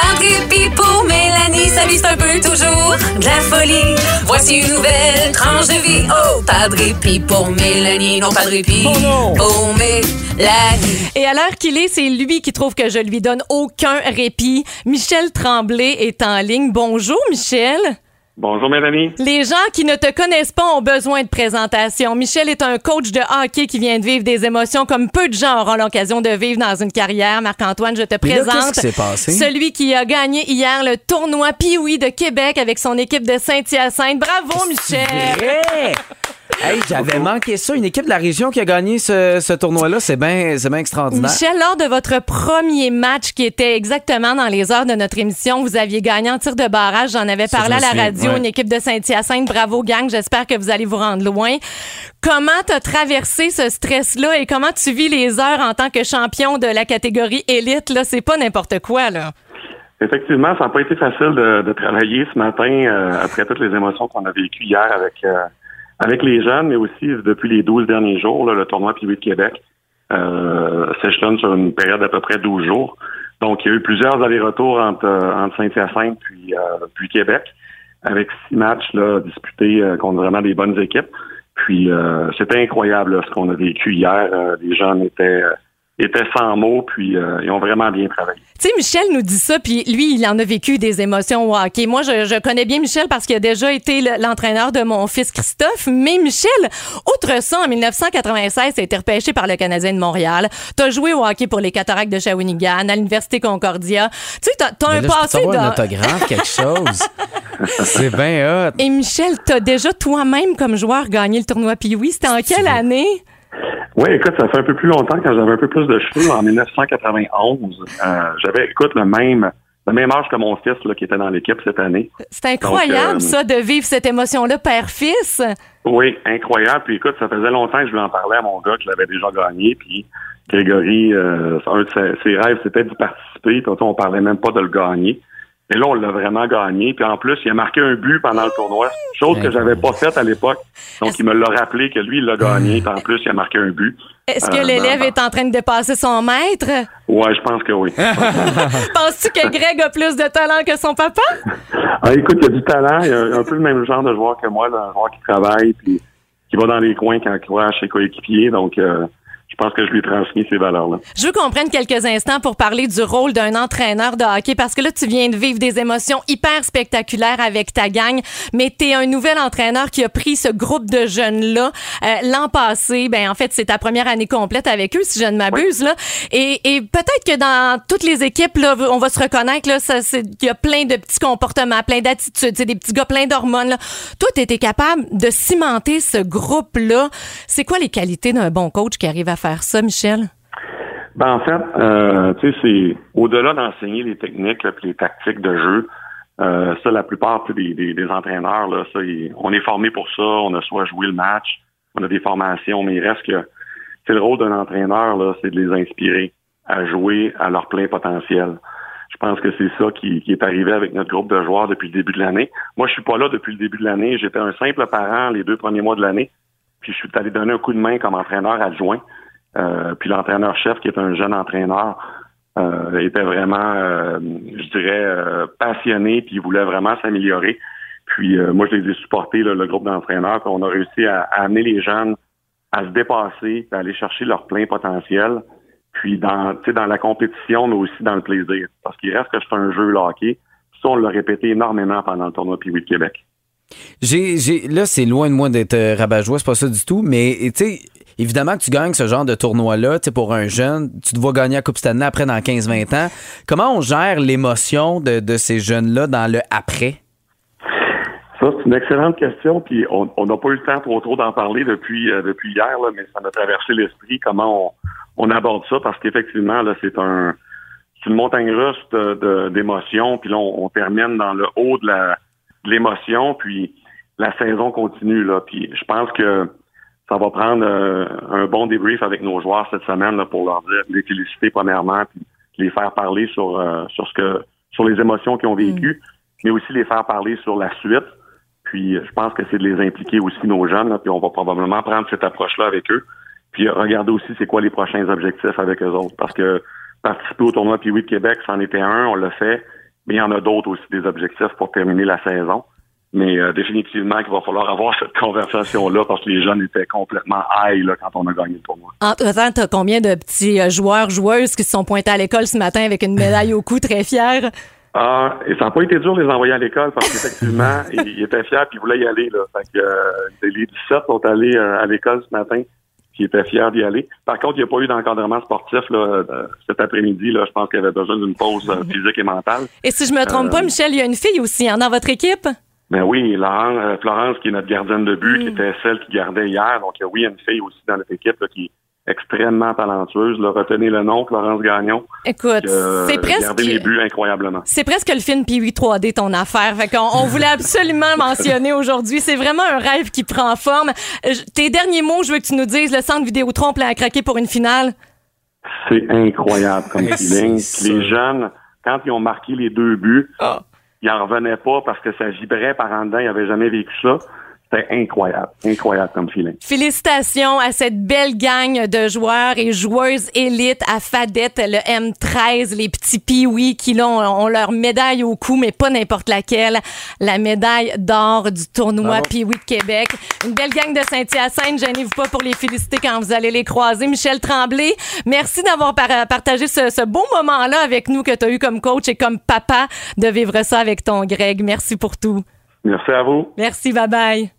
Pas de répit pour Mélanie, sa vie c'est un peu toujours de la folie. Voici une nouvelle tranche de vie. Oh, pas de répit pour Mélanie, non pas de répit Oh non. pour Mélanie. Et à l'heure qu'il est, c'est lui qui trouve que je lui donne aucun répit. Michel Tremblay est en ligne. Bonjour, Michel. Bonjour Mélanie. Les gens qui ne te connaissent pas ont besoin de présentation. Michel est un coach de hockey qui vient de vivre des émotions comme peu de gens auront l'occasion de vivre dans une carrière. Marc-Antoine, je te Mais là, présente qu'est-ce qui s'est passé? celui qui a gagné hier le tournoi Pee-Wee de Québec avec son équipe de Saint-Hyacinthe. Bravo, Michel! Vrai? Hey, j'avais manqué ça. Une équipe de la région qui a gagné ce, ce tournoi-là, c'est bien c'est bien extraordinaire. Michel, lors de votre premier match qui était exactement dans les heures de notre émission, vous aviez gagné en tir de barrage. J'en avais parlé à la souviens, radio, ouais. une équipe de Saint-Hyacinthe. Bravo, gang. J'espère que vous allez vous rendre loin. Comment t'as traversé ce stress-là et comment tu vis les heures en tant que champion de la catégorie élite? Là, c'est pas n'importe quoi, là. Effectivement, ça n'a pas été facile de, de travailler ce matin euh, après toutes les émotions qu'on a vécues hier avec euh, avec les jeunes, mais aussi depuis les 12 derniers jours, là, le tournoi Pee-Wee de Québec euh, s'échelonne sur une période d'à peu près 12 jours. Donc, il y a eu plusieurs allers-retours entre, euh, entre Saint-Hyacinthe puis, euh, puis Québec, avec six matchs là, disputés euh, contre vraiment des bonnes équipes. Puis, euh, c'était incroyable là, ce qu'on a vécu hier. Euh, les jeunes étaient, étaient sans mots, puis euh, ils ont vraiment bien travaillé. Tu sais, Michel nous dit ça, puis lui, il en a vécu des émotions au hockey. Moi, je, je connais bien Michel parce qu'il a déjà été le- l'entraîneur de mon fils Christophe. Mais Michel, outre ça, en 1996, tu a été repêché par le Canadien de Montréal. Tu as joué au hockey pour les Cataractes de Shawinigan, à l'Université Concordia. Tu sais, tu as, un là, je peux passé savoir un dans... autographe, quelque chose. c'est bien hot. Et Michel, tu as déjà toi-même, comme joueur, gagné le tournoi Pee-Wee. C'était en quelle année? Oui, écoute, ça fait un peu plus longtemps quand j'avais un peu plus de cheveux, en 1991. Euh, j'avais, écoute, le même, le même âge que mon fils là, qui était dans l'équipe cette année. C'est incroyable, Donc, euh, ça, de vivre cette émotion-là père-fils. Oui, incroyable. Puis écoute, ça faisait longtemps que je lui en parlais à mon gars qui l'avait déjà gagné. Puis Grégory, euh, un de ses, ses rêves, c'était d'y participer. Puis on parlait même pas de le gagner. Et là, on l'a vraiment gagné. Puis en plus, il a marqué un but pendant le tournoi, chose que j'avais pas faite à l'époque. Donc, il me l'a rappelé que lui, il l'a gagné. Puis en plus, il a marqué un but. Est-ce que Euh, l'élève ben, est en train de dépasser son maître? Ouais, je pense que oui. Penses-tu que Greg a plus de talent que son papa? Ah, écoute, il a du talent. Il a un peu le même genre de joueur que moi, là, un joueur qui travaille puis qui va dans les coins quand il croit chez coéquipiers. Donc, euh, pense que je lui ai ces valeurs-là. Je veux qu'on prenne quelques instants pour parler du rôle d'un entraîneur de hockey parce que là, tu viens de vivre des émotions hyper spectaculaires avec ta gang, mais tu es un nouvel entraîneur qui a pris ce groupe de jeunes-là euh, l'an passé. Ben, en fait, c'est ta première année complète avec eux, si je ne m'abuse. là. Et, et peut-être que dans toutes les équipes, là, on va se reconnaître qu'il y a plein de petits comportements, plein d'attitudes, c'est des petits gars plein d'hormones. Toi, tu étais capable de cimenter ce groupe-là. C'est quoi les qualités d'un bon coach qui arrive à faire ça, Michel? Ben, en fait, euh, tu sais, c'est au-delà d'enseigner les techniques et les tactiques de jeu. Euh, ça, la plupart des, entraîneurs, là, ça, on est formé pour ça. On a soit joué le match, on a des formations, mais il reste que c'est le rôle d'un entraîneur, là, c'est de les inspirer à jouer à leur plein potentiel. Je pense que c'est ça qui, qui est arrivé avec notre groupe de joueurs depuis le début de l'année. Moi, je suis pas là depuis le début de l'année. J'étais un simple parent les deux premiers mois de l'année. Puis je suis allé donner un coup de main comme entraîneur adjoint. Euh, puis l'entraîneur-chef, qui est un jeune entraîneur, euh, était vraiment, euh, je dirais, euh, passionné, puis il voulait vraiment s'améliorer. Puis euh, moi, je les ai supportés, là, le groupe d'entraîneurs, puis on a réussi à, à amener les jeunes à se dépasser, à aller chercher leur plein potentiel, puis dans, dans la compétition, mais aussi dans le plaisir. Parce qu'il reste que c'est un jeu le hockey. Ça, on l'a répété énormément pendant le tournoi Pee-Wee de Québec. J'ai, là, c'est loin de moi d'être rabat-joie, c'est pas ça du tout, mais tu sais, évidemment que tu gagnes ce genre de tournoi-là, tu pour un jeune, tu te vois gagner la Coupe Stanley après dans 15-20 ans. Comment on gère l'émotion de, de ces jeunes-là dans le après? Ça, c'est une excellente question, puis on n'a pas eu le temps trop trop d'en parler depuis euh, depuis hier, là, mais ça m'a traversé l'esprit comment on, on aborde ça, parce qu'effectivement, là, c'est un c'est une montagne russe d'émotions, puis là, on, on termine dans le haut de la l'émotion, puis la saison continue, là. Puis je pense que ça va prendre euh, un bon débrief avec nos joueurs cette semaine là, pour leur dire, les féliciter premièrement, puis les faire parler sur euh, sur ce que sur les émotions qu'ils ont vécues, mais aussi les faire parler sur la suite. Puis euh, je pense que c'est de les impliquer aussi nos jeunes, là, puis on va probablement prendre cette approche-là avec eux. Puis euh, regarder aussi c'est quoi les prochains objectifs avec eux autres. Parce que participer au tournoi Pee-Wee de Québec, c'en était un, on l'a fait. Mais il y en a d'autres aussi, des objectifs pour terminer la saison. Mais euh, définitivement qu'il va falloir avoir cette conversation-là parce que les jeunes étaient complètement high là, quand on a gagné le tournoi. Entre-temps, t'as combien de petits euh, joueurs, joueuses qui se sont pointés à l'école ce matin avec une médaille au cou très fiers? Ah, et ça n'a pas été dur de les envoyer à l'école parce qu'effectivement, ils étaient fiers et ils voulaient y aller. Là. Fait que, euh, les 17 sont allés euh, à l'école ce matin qui étaient fiers d'y aller. Par contre, il n'y a pas eu d'encadrement sportif là, euh, cet après-midi. Là. Je pense qu'il y avait besoin d'une pause physique et mentale. Et si je me trompe pas, Michel, il y a une fille aussi hein, dans votre équipe? Mais oui, Laurent, euh, Florence, qui est notre gardienne de but, qui était celle qui gardait hier. Donc, oui, il y a une fille aussi dans notre équipe là, qui est extrêmement talentueuse. Là. Retenez le nom, Florence Gagnon. Écoute, c'est presque... les buts incroyablement. C'est presque le film Pee-Wee 3D, ton affaire. Fait qu'on on voulait absolument mentionner aujourd'hui. C'est vraiment un rêve qui prend forme. Euh, je- Tes derniers mots, je veux que tu nous dises le centre Vidéotron plein à craquer pour une finale? C'est incroyable comme feeling. Les jeunes, quand ils ont marqué les deux buts, Ah. Ils en revenaient pas parce que ça vibrait par en dedans. Ils n'avaient jamais vécu ça. C'était incroyable. Incroyable comme feeling. Félicitations à cette belle gang de joueurs et joueuses élites à Fadette, le M13, les petits Pee-Wee qui là, ont, ont leur médaille au cou, mais pas n'importe laquelle. La médaille d'or du tournoi. Pee-Wee de Québec. Une belle gang de Saint-Hyacinthe. Gênez-vous pas pour les féliciter quand vous allez les croiser. Michel Tremblay, merci d'avoir par- partagé ce, ce beau moment-là avec nous que tu as eu comme coach et comme papa de vivre ça avec ton Greg. Merci pour tout. Merci à vous. Merci, bye bye.